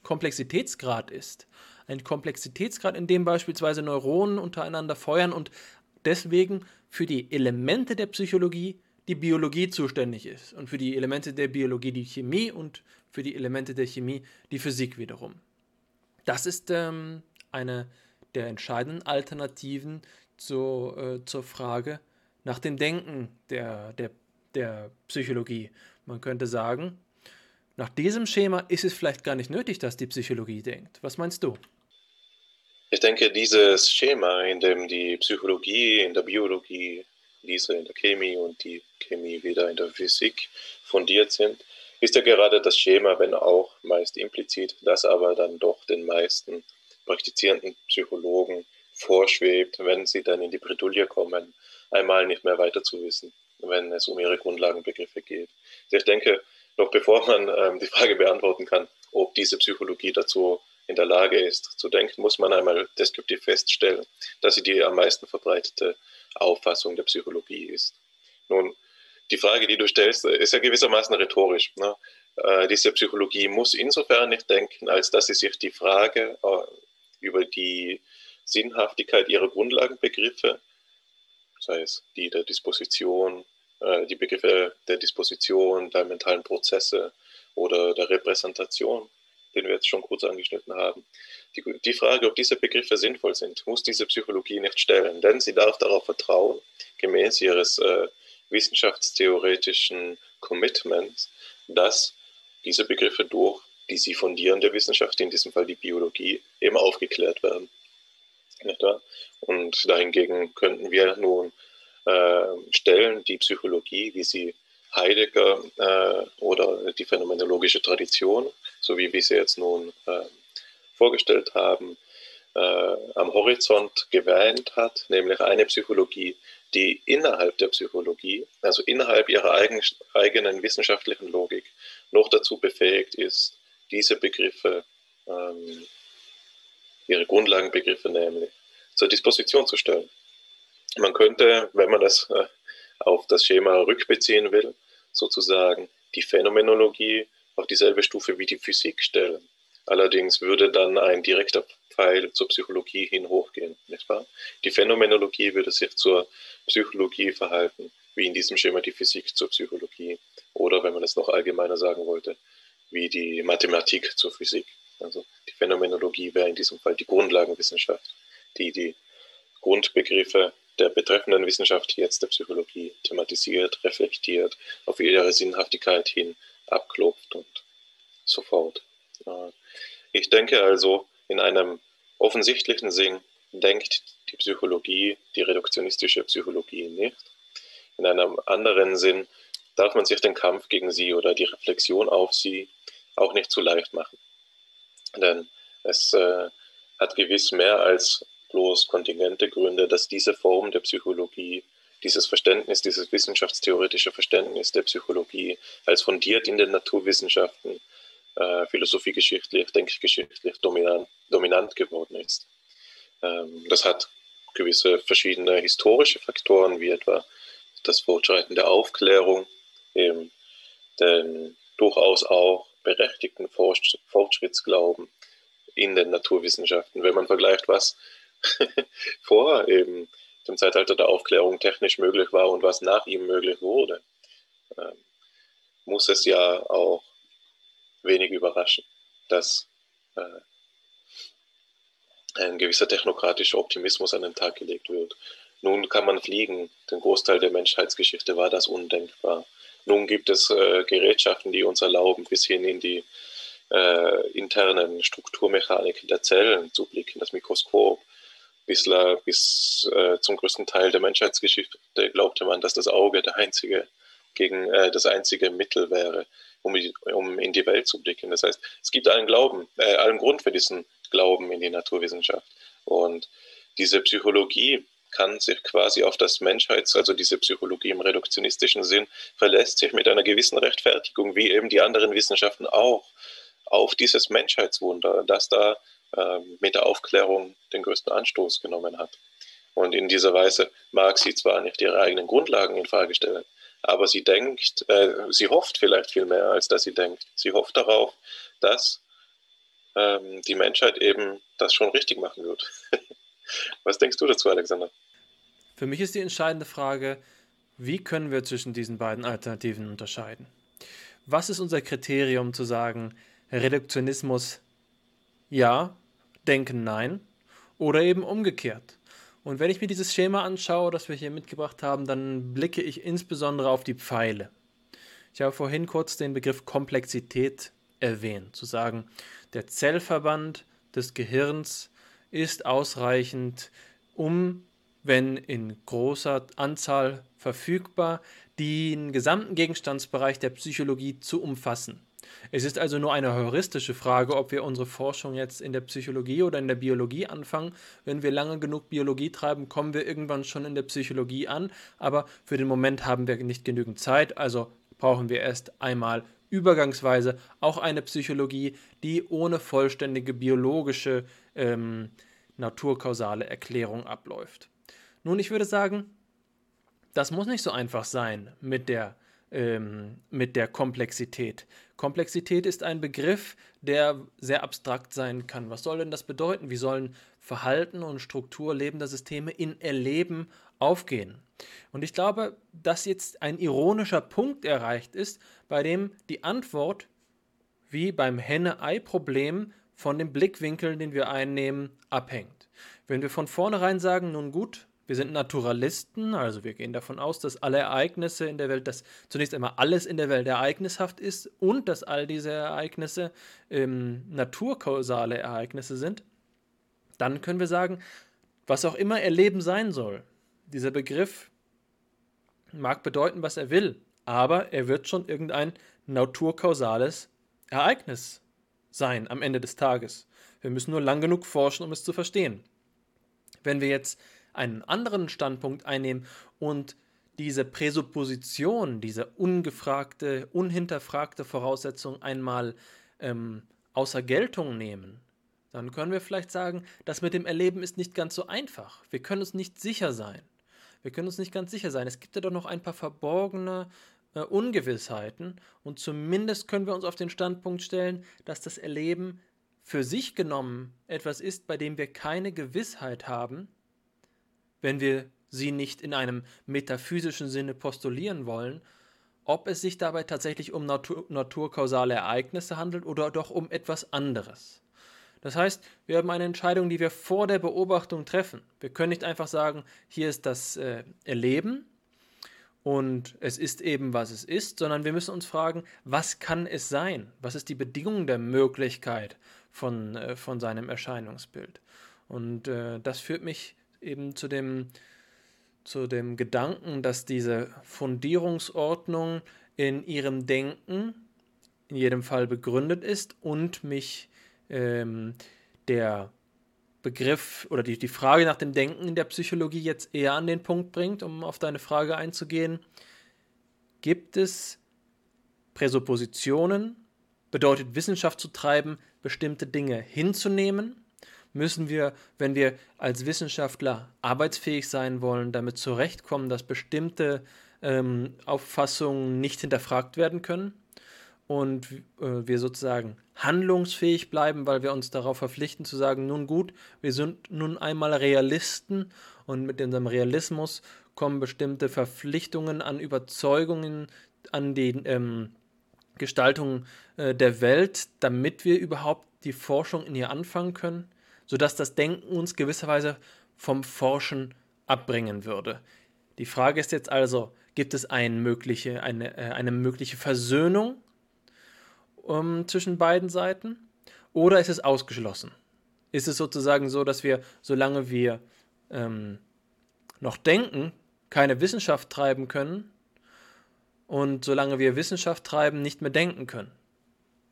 Komplexitätsgrad ist. Ein Komplexitätsgrad, in dem beispielsweise Neuronen untereinander feuern und deswegen für die Elemente der Psychologie die Biologie zuständig ist und für die Elemente der Biologie die Chemie und für die Elemente der Chemie die Physik wiederum. Das ist ähm, eine der entscheidenden Alternativen zu, äh, zur Frage nach dem Denken der, der, der Psychologie. Man könnte sagen, nach diesem Schema ist es vielleicht gar nicht nötig, dass die Psychologie denkt. Was meinst du? Ich denke, dieses Schema, in dem die Psychologie in der Biologie, diese in der Chemie und die Chemie wieder in der Physik fundiert sind, ist ja gerade das Schema, wenn auch meist implizit, das aber dann doch den meisten praktizierenden Psychologen vorschwebt, wenn sie dann in die Bredouille kommen, einmal nicht mehr weiter zu wissen, wenn es um ihre Grundlagenbegriffe geht. Ich denke, noch bevor man ähm, die Frage beantworten kann, ob diese Psychologie dazu in der Lage ist zu denken, muss man einmal deskriptiv feststellen, dass sie die am meisten verbreitete Auffassung der Psychologie ist. Nun, die Frage, die du stellst, ist ja gewissermaßen rhetorisch. Ne? Äh, diese Psychologie muss insofern nicht denken, als dass sie sich die Frage äh, über die Sinnhaftigkeit ihrer Grundlagenbegriffe, sei es die der Disposition, äh, die Begriffe der Disposition, der mentalen Prozesse oder der Repräsentation, den wir jetzt schon kurz angeschnitten haben. Die, die Frage, ob diese Begriffe sinnvoll sind, muss diese Psychologie nicht stellen, denn sie darf darauf vertrauen, gemäß ihres äh, wissenschaftstheoretischen Commitments, dass diese Begriffe durch die sie fundierende Wissenschaft, in diesem Fall die Biologie, eben aufgeklärt werden. Und dahingegen könnten wir nun äh, stellen, die Psychologie, wie sie Heidegger äh, oder die phänomenologische Tradition, so wie wir sie jetzt nun äh, vorgestellt haben, äh, am Horizont gewähnt hat, nämlich eine Psychologie, die innerhalb der Psychologie, also innerhalb ihrer eigen, eigenen wissenschaftlichen Logik, noch dazu befähigt ist, diese Begriffe, ähm, ihre Grundlagenbegriffe nämlich, zur Disposition zu stellen. Man könnte, wenn man das äh, auf das Schema rückbeziehen will, sozusagen die Phänomenologie auf dieselbe Stufe wie die Physik stellen. Allerdings würde dann ein direkter Pfeil zur Psychologie hin hochgehen, nicht wahr? Die Phänomenologie würde sich zur Psychologie verhalten, wie in diesem Schema die Physik zur Psychologie. Oder wenn man es noch allgemeiner sagen wollte, wie die Mathematik zur Physik. Also die Phänomenologie wäre in diesem Fall die Grundlagenwissenschaft, die die Grundbegriffe der betreffenden Wissenschaft, jetzt der Psychologie, thematisiert, reflektiert, auf ihre Sinnhaftigkeit hin abklopft und so fort. Ich denke also, in einem offensichtlichen Sinn denkt die Psychologie, die reduktionistische Psychologie nicht. In einem anderen Sinn darf man sich den Kampf gegen sie oder die Reflexion auf sie auch nicht zu leicht machen. Denn es äh, hat gewiss mehr als bloß kontingente Gründe, dass diese Form der Psychologie, dieses Verständnis, dieses wissenschaftstheoretische Verständnis der Psychologie als fundiert in den Naturwissenschaften, äh, philosophiegeschichtlich, denkgeschichtlich dominant, dominant geworden ist. Ähm, das hat gewisse verschiedene historische Faktoren, wie etwa das Fortschreiten der Aufklärung, eben den durchaus auch berechtigten Fortschrittsglauben in den Naturwissenschaften. Wenn man vergleicht, was vor eben dem Zeitalter der Aufklärung technisch möglich war und was nach ihm möglich wurde, ähm, muss es ja auch wenig überraschen, dass äh, ein gewisser technokratischer Optimismus an den Tag gelegt wird. Nun kann man fliegen. Den Großteil der Menschheitsgeschichte war das undenkbar. Nun gibt es äh, Gerätschaften, die uns erlauben, bis hin in die äh, internen Strukturmechaniken der Zellen zu blicken, das Mikroskop. Bislang, bis äh, zum größten Teil der Menschheitsgeschichte glaubte man, dass das Auge der einzige, gegen, äh, das einzige Mittel wäre, um, um, in die Welt zu blicken. Das heißt, es gibt allen Glauben, äh, allen Grund für diesen Glauben in die Naturwissenschaft. Und diese Psychologie kann sich quasi auf das Menschheits-, also diese Psychologie im reduktionistischen Sinn, verlässt sich mit einer gewissen Rechtfertigung, wie eben die anderen Wissenschaften auch, auf dieses Menschheitswunder, das da mit der Aufklärung den größten Anstoß genommen hat. Und in dieser Weise mag sie zwar nicht ihre eigenen Grundlagen in Frage stellen, aber sie denkt, äh, sie hofft vielleicht viel mehr, als dass sie denkt. Sie hofft darauf, dass ähm, die Menschheit eben das schon richtig machen wird. Was denkst du dazu, Alexander? Für mich ist die entscheidende Frage, wie können wir zwischen diesen beiden Alternativen unterscheiden? Was ist unser Kriterium zu sagen, Reduktionismus ja, Denken nein oder eben umgekehrt? Und wenn ich mir dieses Schema anschaue, das wir hier mitgebracht haben, dann blicke ich insbesondere auf die Pfeile. Ich habe vorhin kurz den Begriff Komplexität erwähnt, zu sagen, der Zellverband des Gehirns ist ausreichend, um wenn in großer Anzahl verfügbar, den gesamten Gegenstandsbereich der Psychologie zu umfassen. Es ist also nur eine heuristische Frage, ob wir unsere Forschung jetzt in der Psychologie oder in der Biologie anfangen. Wenn wir lange genug Biologie treiben, kommen wir irgendwann schon in der Psychologie an, aber für den Moment haben wir nicht genügend Zeit, also brauchen wir erst einmal übergangsweise auch eine Psychologie, die ohne vollständige biologische ähm, naturkausale Erklärung abläuft. Nun, ich würde sagen, das muss nicht so einfach sein mit der, ähm, mit der Komplexität. Komplexität ist ein Begriff, der sehr abstrakt sein kann. Was soll denn das bedeuten? Wie sollen Verhalten und Struktur lebender Systeme in Erleben aufgehen? Und ich glaube, dass jetzt ein ironischer Punkt erreicht ist, bei dem die Antwort wie beim Henne-Ei-Problem von dem Blickwinkel, den wir einnehmen, abhängt. Wenn wir von vornherein sagen, nun gut, Wir sind Naturalisten, also wir gehen davon aus, dass alle Ereignisse in der Welt, dass zunächst einmal alles in der Welt ereignishaft ist und dass all diese Ereignisse ähm, naturkausale Ereignisse sind. Dann können wir sagen, was auch immer Erleben sein soll. Dieser Begriff mag bedeuten, was er will, aber er wird schon irgendein naturkausales Ereignis sein am Ende des Tages. Wir müssen nur lang genug forschen, um es zu verstehen. Wenn wir jetzt einen anderen Standpunkt einnehmen und diese Präsupposition, diese ungefragte, unhinterfragte Voraussetzung einmal ähm, außer Geltung nehmen, dann können wir vielleicht sagen, das mit dem Erleben ist nicht ganz so einfach. Wir können uns nicht sicher sein. Wir können uns nicht ganz sicher sein. Es gibt ja doch noch ein paar verborgene äh, Ungewissheiten und zumindest können wir uns auf den Standpunkt stellen, dass das Erleben für sich genommen etwas ist, bei dem wir keine Gewissheit haben, wenn wir sie nicht in einem metaphysischen Sinne postulieren wollen, ob es sich dabei tatsächlich um Natur naturkausale Ereignisse handelt oder doch um etwas anderes. Das heißt, wir haben eine Entscheidung, die wir vor der Beobachtung treffen. Wir können nicht einfach sagen, hier ist das äh, Erleben und es ist eben, was es ist, sondern wir müssen uns fragen, was kann es sein? Was ist die Bedingung der Möglichkeit von, äh, von seinem Erscheinungsbild? Und äh, das führt mich eben zu dem, zu dem Gedanken, dass diese Fundierungsordnung in ihrem Denken in jedem Fall begründet ist und mich ähm, der Begriff oder die, die Frage nach dem Denken in der Psychologie jetzt eher an den Punkt bringt, um auf deine Frage einzugehen. Gibt es Präsuppositionen? Bedeutet Wissenschaft zu treiben, bestimmte Dinge hinzunehmen? Müssen wir, wenn wir als Wissenschaftler arbeitsfähig sein wollen, damit zurechtkommen, dass bestimmte ähm, Auffassungen nicht hinterfragt werden können und äh, wir sozusagen handlungsfähig bleiben, weil wir uns darauf verpflichten zu sagen, nun gut, wir sind nun einmal Realisten und mit unserem Realismus kommen bestimmte Verpflichtungen an Überzeugungen, an die ähm, Gestaltung äh, der Welt, damit wir überhaupt die Forschung in ihr anfangen können sodass das Denken uns gewisserweise vom Forschen abbringen würde. Die Frage ist jetzt also, gibt es eine mögliche, eine, äh, eine mögliche Versöhnung um, ähm, zwischen beiden Seiten oder ist es ausgeschlossen? Ist es sozusagen so, dass wir, solange wir ähm, noch denken, keine Wissenschaft treiben können und solange wir Wissenschaft treiben, nicht mehr denken können?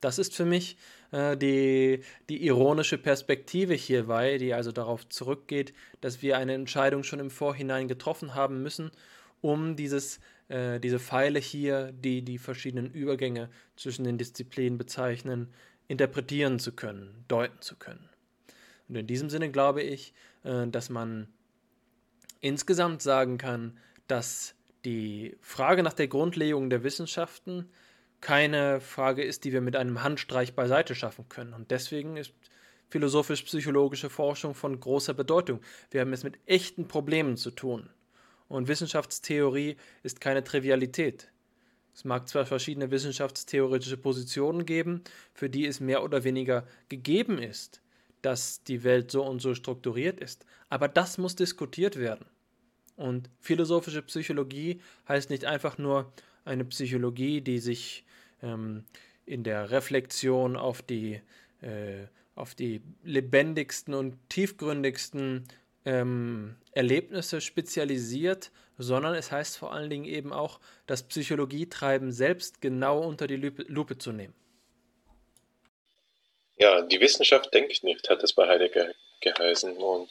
Das ist für mich äh, die, die ironische Perspektive hierbei, die also darauf zurückgeht, dass wir eine Entscheidung schon im Vorhinein getroffen haben müssen, um dieses, äh, diese Pfeile hier, die die verschiedenen Übergänge zwischen den Disziplinen bezeichnen, interpretieren zu können, deuten zu können. Und in diesem Sinne glaube ich, äh, dass man insgesamt sagen kann, dass die Frage nach der Grundlegung der Wissenschaften keine Frage ist, die wir mit einem Handstreich beiseite schaffen können. Und deswegen ist philosophisch-psychologische Forschung von großer Bedeutung. Wir haben es mit echten Problemen zu tun. Und Wissenschaftstheorie ist keine Trivialität. Es mag zwar verschiedene wissenschaftstheoretische Positionen geben, für die es mehr oder weniger gegeben ist, dass die Welt so und so strukturiert ist, aber das muss diskutiert werden. Und philosophische Psychologie heißt nicht einfach nur eine Psychologie, die sich ähm, in der Reflexion auf die, äh, auf die lebendigsten und tiefgründigsten ähm, Erlebnisse spezialisiert, sondern es heißt vor allen Dingen eben auch, das Psychologietreiben selbst genau unter die Lupe, Lupe zu nehmen. Ja, die Wissenschaft denkt nicht, hat es bei Heidegger geheißen. Und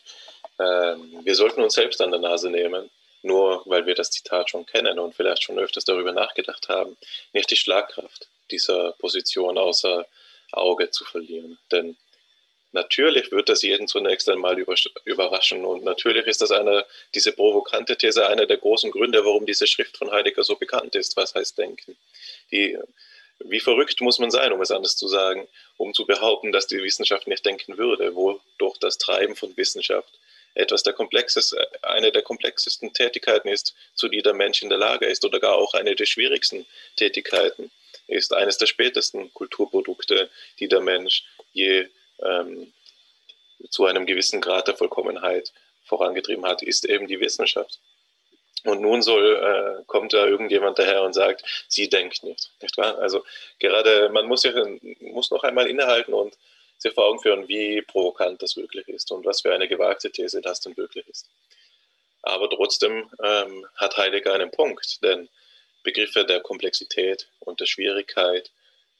äh, wir sollten uns selbst an der Nase nehmen nur weil wir das Zitat schon kennen und vielleicht schon öfters darüber nachgedacht haben, nicht die Schlagkraft dieser Position außer Auge zu verlieren. Denn natürlich wird das jeden zunächst einmal überraschen und natürlich ist das eine, diese provokante These einer der großen Gründe, warum diese Schrift von Heidegger so bekannt ist. Was heißt Denken? Die, wie verrückt muss man sein, um es anders zu sagen, um zu behaupten, dass die Wissenschaft nicht denken würde, wodurch das Treiben von Wissenschaft etwas der komplexes, eine der komplexesten Tätigkeiten ist, zu die der Mensch in der Lage ist, oder gar auch eine der schwierigsten Tätigkeiten ist, eines der spätesten Kulturprodukte, die der Mensch je ähm, zu einem gewissen Grad der Vollkommenheit vorangetrieben hat, ist eben die Wissenschaft. Und nun soll, äh, kommt da irgendjemand daher und sagt, sie denkt nicht. nicht wahr? Also gerade, man muss, ja, muss noch einmal innehalten und sich vor Augen führen, wie provokant das wirklich ist und was für eine gewagte These das denn wirklich ist. Aber trotzdem ähm, hat Heidegger einen Punkt, denn Begriffe der Komplexität und der Schwierigkeit,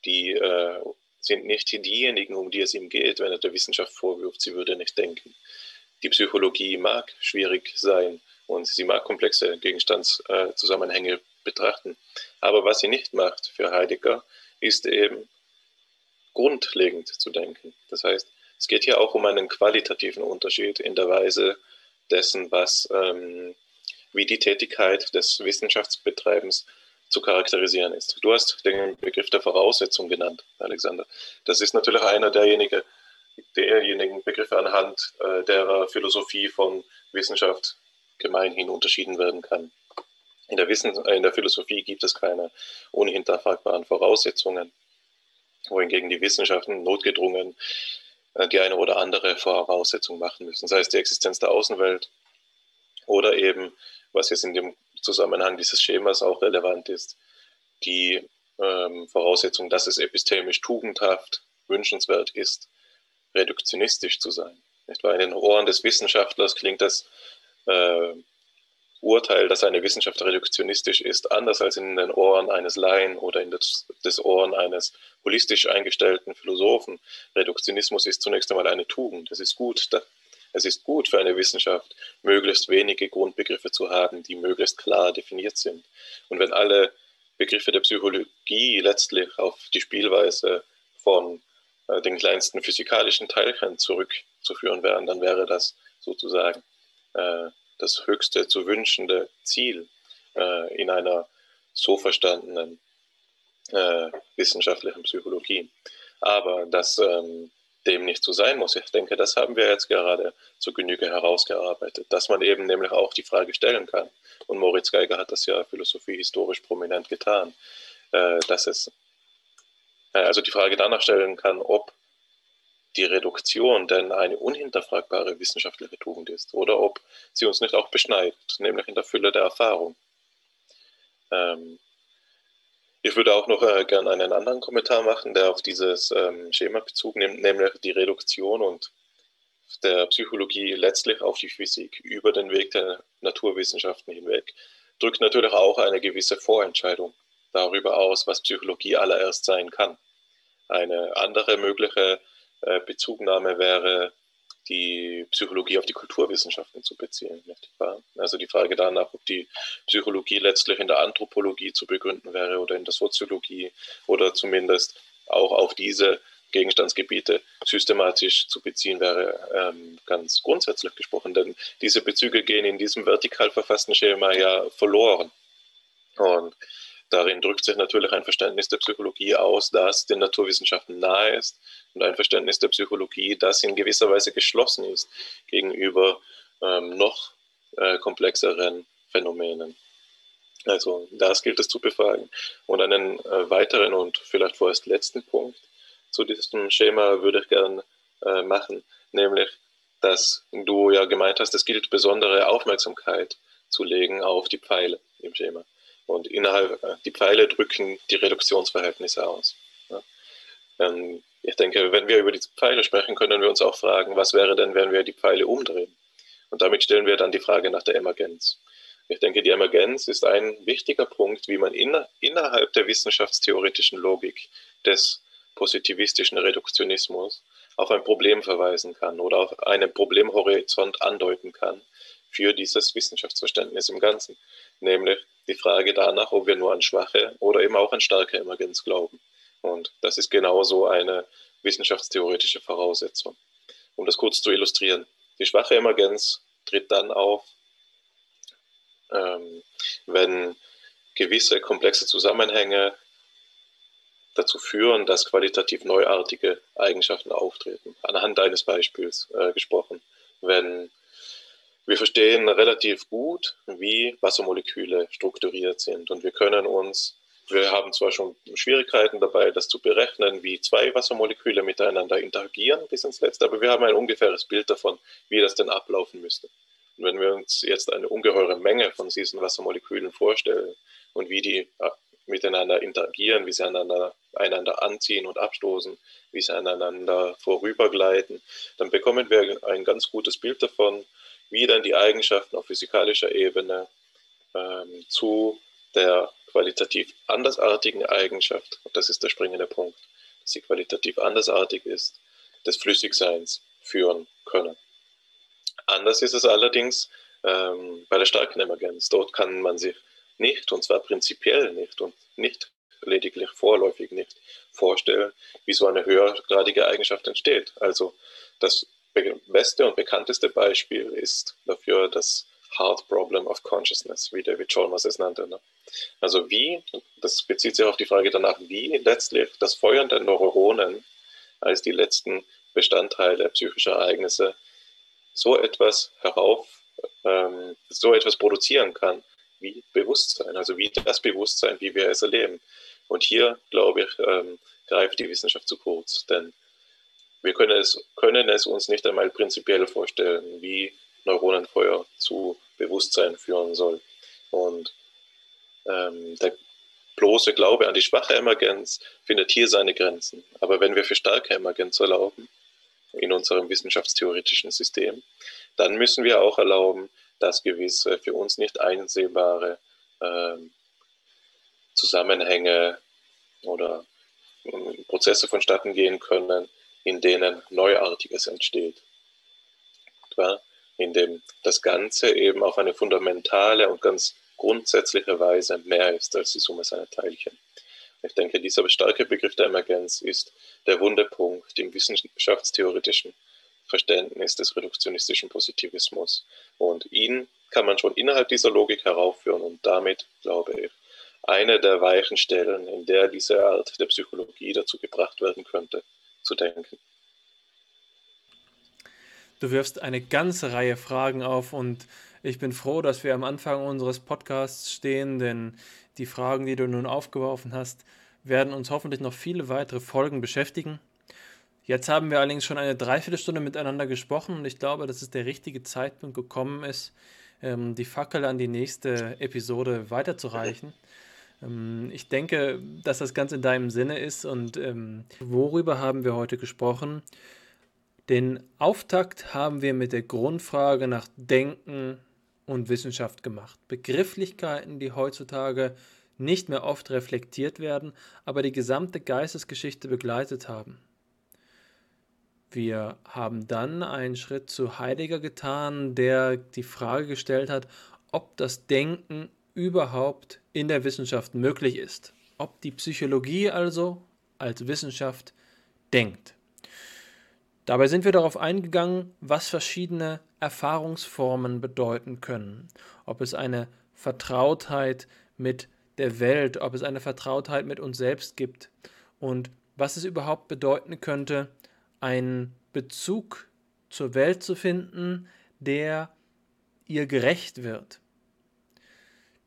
die äh, sind nicht diejenigen, um die es ihm geht, wenn er der Wissenschaft vorwirft, sie würde nicht denken. Die Psychologie mag schwierig sein und sie mag komplexe Gegenstandszusammenhänge betrachten. Aber was sie nicht macht für Heidegger, ist eben grundlegend zu denken. Das heißt, es geht hier auch um einen qualitativen Unterschied in der Weise dessen, was, ähm, wie die Tätigkeit des Wissenschaftsbetreibens zu charakterisieren ist. Du hast den Begriff der Voraussetzung genannt, Alexander. Das ist natürlich einer derjenigen, derjenigen Begriffe anhand äh, derer Philosophie von Wissenschaft gemeinhin unterschieden werden kann. In der, Wissen, in der Philosophie gibt es keine unhinterfragbaren Voraussetzungen, wohingegen die Wissenschaften notgedrungen äh, die eine oder andere Voraussetzung machen müssen, sei es die Existenz der Außenwelt oder eben, was jetzt in dem Zusammenhang dieses Schemas auch relevant ist, die ähm, Voraussetzung, dass es epistemisch tugendhaft, wünschenswert ist, reduktionistisch zu sein. Nicht In den Ohren des Wissenschaftlers klingt das äh, Urteil, dass eine Wissenschaft reduktionistisch ist, anders als in den Ohren eines Laien oder in des, des Ohren eines holistisch eingestellten Philosophen. Reduktionismus ist zunächst einmal eine Tugend. Es ist gut, es ist gut für eine Wissenschaft, möglichst wenige Grundbegriffe zu haben, die möglichst klar definiert sind. Und wenn alle Begriffe der Psychologie letztlich auf die Spielweise von äh, den kleinsten physikalischen Teilchen zurückzuführen wären, dann wäre das sozusagen äh, das höchste zu wünschende Ziel äh, in einer so verstandenen äh, wissenschaftlichen Psychologie. Aber das ähm, dem nicht so sein muss. Ich denke, das haben wir jetzt gerade zur Genüge herausgearbeitet, dass man eben nämlich auch die Frage stellen kann. Und Moritz Geiger hat das ja Philosophie historisch prominent getan, äh, dass es äh, also die Frage danach stellen kann, ob die Reduktion denn eine unhinterfragbare wissenschaftliche Tugend ist oder ob sie uns nicht auch beschneidet, nämlich in der Fülle der Erfahrung. Ähm, ich würde auch noch äh, gerne einen anderen Kommentar machen, der auf dieses ähm, Schema Bezug nimmt, nämlich die Reduktion und der Psychologie letztlich auf die Physik über den Weg der Naturwissenschaften hinweg, drückt natürlich auch eine gewisse Vorentscheidung darüber aus, was Psychologie allererst sein kann. Eine andere mögliche äh, Bezugnahme wäre die Psychologie auf die Kulturwissenschaften zu beziehen. Also die Frage danach, ob die Psychologie letztlich in der Anthropologie zu begründen wäre oder in der Soziologie oder zumindest auch auf diese Gegenstandsgebiete systematisch zu beziehen wäre, ähm, ganz grundsätzlich gesprochen. Denn diese Bezüge gehen in diesem vertikal verfassten Schema ja verloren. Und darin drückt sich natürlich ein Verständnis der Psychologie aus, das den Naturwissenschaften nahe ist und ein Verständnis der Psychologie, das in gewisser Weise geschlossen ist gegenüber ähm, noch äh, komplexeren Phänomenen. Also das gilt es zu befragen. Und einen äh, weiteren und vielleicht vorerst letzten Punkt zu diesem Schema würde ich gerne äh, machen, nämlich, dass du ja gemeint hast, es gilt besondere Aufmerksamkeit zu legen auf die Pfeile im Schema. Und innerhalb, äh, die Pfeile drücken die Reduktionsverhältnisse aus. Ähm, ich denke, wenn wir über die Pfeile sprechen, können wir uns auch fragen, was wäre denn, wenn wir die Pfeile umdrehen? Und damit stellen wir dann die Frage nach der Emergenz. Ich denke, die Emergenz ist ein wichtiger Punkt, wie man inner, innerhalb der wissenschaftstheoretischen Logik des positivistischen Reduktionismus auf ein Problem verweisen kann oder auf einen Problemhorizont andeuten kann für dieses Wissenschaftsverständnis im Ganzen, nämlich die Frage danach, ob wir nur an schwache oder eben auch an starke Emergenz glauben. Und das ist genauso eine wissenschaftstheoretische Voraussetzung. Um das kurz zu illustrieren. Die schwache Emergenz tritt dann auf, ähm, wenn gewisse komplexe Zusammenhänge dazu führen, dass qualitativ neuartige Eigenschaften auftreten. Anhand eines Beispiels äh, gesprochen. Wenn wir verstehen relativ gut, wie Wassermoleküle strukturiert sind und wir können uns wir haben zwar schon Schwierigkeiten dabei, das zu berechnen, wie zwei Wassermoleküle miteinander interagieren bis ins Letzte, aber wir haben ein ungefähres Bild davon, wie das denn ablaufen müsste. wenn wir uns jetzt eine ungeheure Menge von diesen Wassermolekülen vorstellen und wie die miteinander interagieren, wie sie einander, einander anziehen und abstoßen, wie sie aneinander vorübergleiten, dann bekommen wir ein ganz gutes Bild davon, wie dann die Eigenschaften auf physikalischer Ebene ähm, zu der qualitativ andersartigen Eigenschaft, und das ist der springende Punkt, dass sie qualitativ andersartig ist, des Flüssigseins führen können. Anders ist es allerdings ähm, bei der starken Emergenz. Dort kann man sich nicht, und zwar prinzipiell nicht und nicht lediglich vorläufig nicht vorstellen, wie so eine höhergradige Eigenschaft entsteht. Also das beste und bekannteste Beispiel ist dafür das Hard Problem of Consciousness, wie David Chalmers es nannte. Ne? Also wie, das bezieht sich auf die Frage danach, wie letztlich das Feuern der Neuronen als die letzten Bestandteile psychischer Ereignisse so etwas herauf, ähm, so etwas produzieren kann wie Bewusstsein, also wie das Bewusstsein, wie wir es erleben. Und hier, glaube ich, ähm, greift die Wissenschaft zu kurz, denn wir können es, können es uns nicht einmal prinzipiell vorstellen, wie Neuronenfeuer zu Bewusstsein führen soll. Und ähm, der bloße Glaube an die schwache Emergenz findet hier seine Grenzen. Aber wenn wir für starke Emergenz erlauben, in unserem wissenschaftstheoretischen System, dann müssen wir auch erlauben, dass gewisse für uns nicht einsehbare äh, Zusammenhänge oder äh, Prozesse vonstatten gehen können, in denen Neuartiges entsteht. In dem das Ganze eben auf eine fundamentale und ganz grundsätzliche Weise mehr ist als die Summe seiner Teilchen. Ich denke, dieser starke Begriff der Emergenz ist der Wunderpunkt im wissenschaftstheoretischen Verständnis des reduktionistischen Positivismus. Und ihn kann man schon innerhalb dieser Logik heraufführen und damit, glaube ich, eine der weichen Stellen, in der diese Art der Psychologie dazu gebracht werden könnte, zu denken. Du wirfst eine ganze Reihe Fragen auf und ich bin froh, dass wir am Anfang unseres Podcasts stehen, denn die Fragen, die du nun aufgeworfen hast, werden uns hoffentlich noch viele weitere Folgen beschäftigen. Jetzt haben wir allerdings schon eine Dreiviertelstunde miteinander gesprochen und ich glaube, dass es der richtige Zeitpunkt gekommen ist, ähm, die Fackel an die nächste Episode weiterzureichen. Ähm, ich denke, dass das ganz in deinem Sinne ist und ähm, worüber haben wir heute gesprochen? Den Auftakt haben wir mit der Grundfrage nach Denken und Wissenschaft gemacht. Begrifflichkeiten, die heutzutage nicht mehr oft reflektiert werden, aber die gesamte Geistesgeschichte begleitet haben. Wir haben dann einen Schritt zu Heidegger getan, der die Frage gestellt hat, ob das Denken überhaupt in der Wissenschaft möglich ist. Ob die Psychologie also als Wissenschaft denkt. Dabei sind wir darauf eingegangen, was verschiedene Erfahrungsformen bedeuten können. Ob es eine Vertrautheit mit der Welt, ob es eine Vertrautheit mit uns selbst gibt und was es überhaupt bedeuten könnte, einen Bezug zur Welt zu finden, der ihr gerecht wird.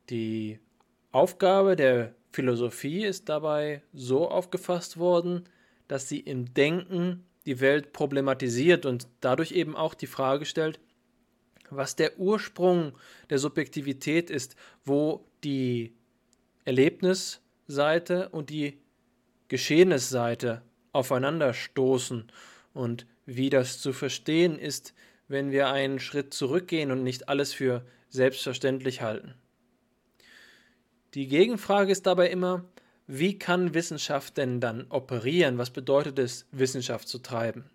Die Aufgabe der Philosophie ist dabei so aufgefasst worden, dass sie im Denken die Welt problematisiert und dadurch eben auch die Frage stellt, was der Ursprung der Subjektivität ist, wo die Erlebnisseite und die Geschehnisseite aufeinanderstoßen und wie das zu verstehen ist, wenn wir einen Schritt zurückgehen und nicht alles für selbstverständlich halten. Die Gegenfrage ist dabei immer, wie kann Wissenschaft denn dann operieren? Was bedeutet es, Wissenschaft zu treiben?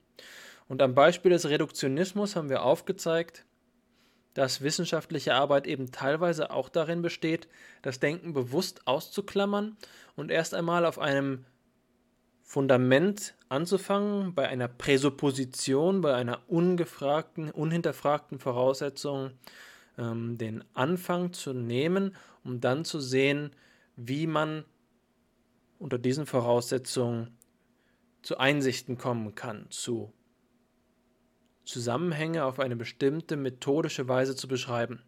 Und am Beispiel des Reduktionismus haben wir aufgezeigt, dass wissenschaftliche Arbeit eben teilweise auch darin besteht, das Denken bewusst auszuklammern und erst einmal auf einem Fundament anzufangen, bei einer Präsupposition, bei einer ungefragten, unhinterfragten Voraussetzung ähm, den Anfang zu nehmen, um dann zu sehen, wie man unter diesen Voraussetzungen zu Einsichten kommen kann, zu Zusammenhänge auf eine bestimmte methodische Weise zu beschreiben.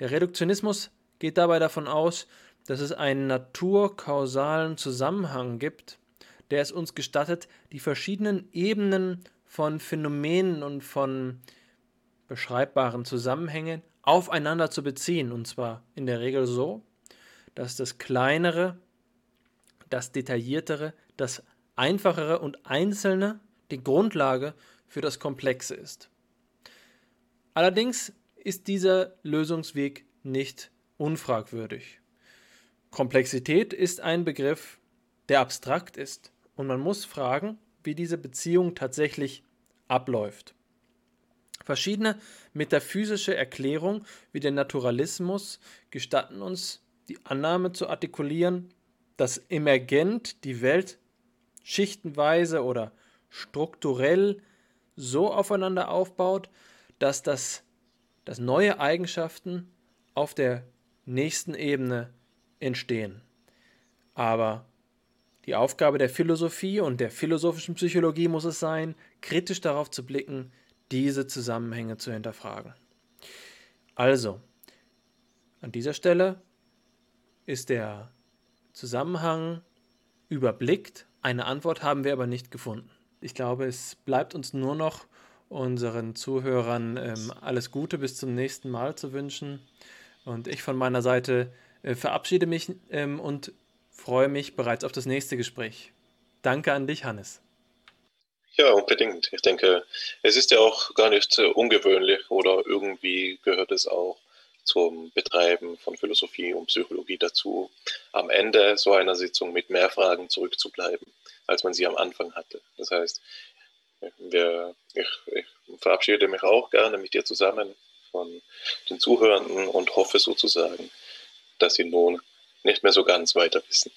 Der Reduktionismus geht dabei davon aus, dass es einen naturkausalen Zusammenhang gibt, der es uns gestattet, die verschiedenen Ebenen von Phänomenen und von beschreibbaren Zusammenhänge aufeinander zu beziehen. Und zwar in der Regel so, dass das Kleinere, das Detailliertere, das Einfachere und Einzelne die Grundlage für das Komplexe ist. Allerdings ist dieser Lösungsweg nicht unfragwürdig. Komplexität ist ein Begriff, der abstrakt ist und man muss fragen, wie diese Beziehung tatsächlich abläuft. Verschiedene metaphysische Erklärungen wie der Naturalismus gestatten uns die Annahme zu artikulieren, dass emergent die Welt schichtenweise oder strukturell so aufeinander aufbaut, dass das, dass neue Eigenschaften auf der nächsten Ebene entstehen. Aber die Aufgabe der Philosophie und der philosophischen Psychologie muss es sein, kritisch darauf zu blicken, diese Zusammenhänge zu hinterfragen. Also, an dieser Stelle ist der Zusammenhang überblickt, eine Antwort haben wir aber nicht gefunden. Ich glaube, es bleibt uns nur noch unseren Zuhörern ähm, alles Gute bis zum nächsten Mal zu wünschen. Und ich von meiner Seite äh, verabschiede mich ähm, und freue mich bereits auf das nächste Gespräch. Danke an dich, Hannes. Ja, unbedingt. Ich denke, es ist ja auch gar nicht ungewöhnlich oder irgendwie gehört es auch zum Betreiben von Philosophie und Psychologie dazu, am Ende so einer Sitzung mit mehr Fragen zurückzubleiben, als man sie am Anfang hatte. Das heißt, wir, ich, ich verabschiede mich auch gerne mit dir zusammen von den Zuhörenden und hoffe sozusagen, dass sie nun nicht mehr so ganz weiter wissen.